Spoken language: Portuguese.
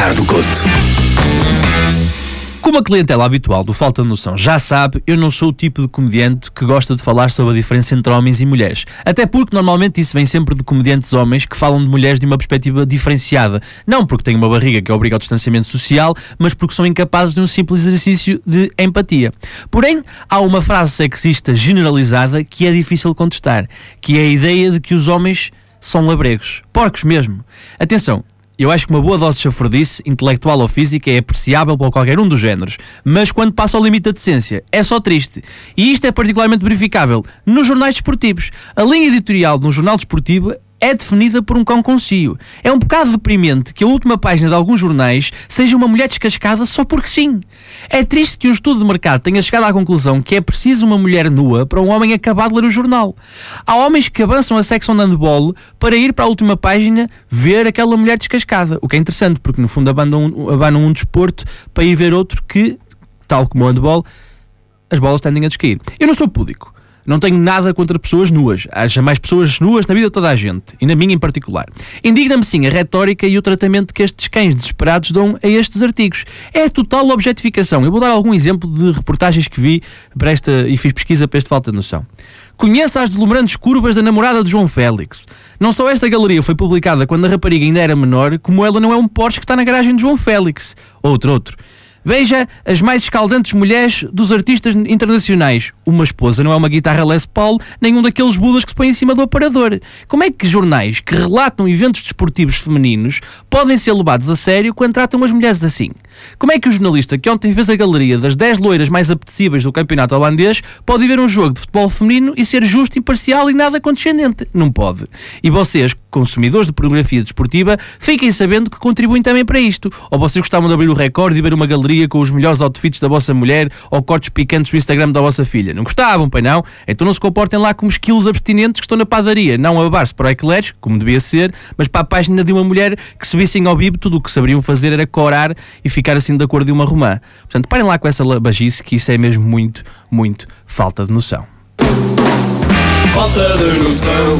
Ricardo Couto. Como a clientela habitual do Falta de Noção já sabe, eu não sou o tipo de comediante que gosta de falar sobre a diferença entre homens e mulheres. Até porque normalmente isso vem sempre de comediantes homens que falam de mulheres de uma perspectiva diferenciada. Não porque têm uma barriga que obriga ao distanciamento social, mas porque são incapazes de um simples exercício de empatia. Porém, há uma frase sexista generalizada que é difícil contestar, que é a ideia de que os homens são labregos. Porcos mesmo. Atenção, eu acho que uma boa dose de chafurdice, intelectual ou física, é apreciável para qualquer um dos géneros, mas quando passa ao limite da decência, é só triste. E isto é particularmente verificável nos jornais desportivos. A linha editorial de um jornal desportivo é definida por um cão concio. É um bocado deprimente que a última página de alguns jornais seja uma mulher descascada só porque sim. É triste que um estudo de mercado tenha chegado à conclusão que é preciso uma mulher nua para um homem acabar de ler o jornal. Há homens que avançam a secção de handball para ir para a última página ver aquela mulher descascada. O que é interessante, porque no fundo abandonam, abandonam um desporto para ir ver outro que, tal como o handball, as bolas tendem a descair. Eu não sou púdico. Não tenho nada contra pessoas nuas. Haja mais pessoas nuas na vida de toda a gente, e na minha em particular. Indigna-me sim a retórica e o tratamento que estes cães desesperados dão a estes artigos. É total objetificação. Eu vou dar algum exemplo de reportagens que vi para esta, e fiz pesquisa para este falta de noção. Conheça as deslumbrantes curvas da namorada de João Félix. Não só esta galeria foi publicada quando a rapariga ainda era menor, como ela não é um Porsche que está na garagem de João Félix. Outro, outro. Veja as mais escaldantes mulheres dos artistas internacionais. Uma esposa não é uma guitarra Les Paul, nem um daqueles budas que se põe em cima do aparador. Como é que jornais que relatam eventos desportivos femininos podem ser levados a sério quando tratam as mulheres assim? Como é que o jornalista que ontem fez a galeria das 10 loiras mais apetecíveis do campeonato holandês pode ver um jogo de futebol feminino e ser justo, imparcial e nada condescendente? Não pode. E vocês, consumidores de pornografia desportiva, fiquem sabendo que contribuem também para isto. Ou vocês gostavam de abrir o recorde e ver uma galeria com os melhores outfits da vossa mulher ou cortes picantes no Instagram da vossa filha? Não gostavam, pai não? Então não se comportem lá como esquilos abstinentes que estão na padaria, não a babar-se para o eclairs, como devia ser, mas para a página de uma mulher que se vissem ao vivo tudo o que saberiam fazer era corar e ficar assim da cor de uma romã. Portanto, parem lá com essa labagice que isso é mesmo muito, muito falta de noção. Falta de noção.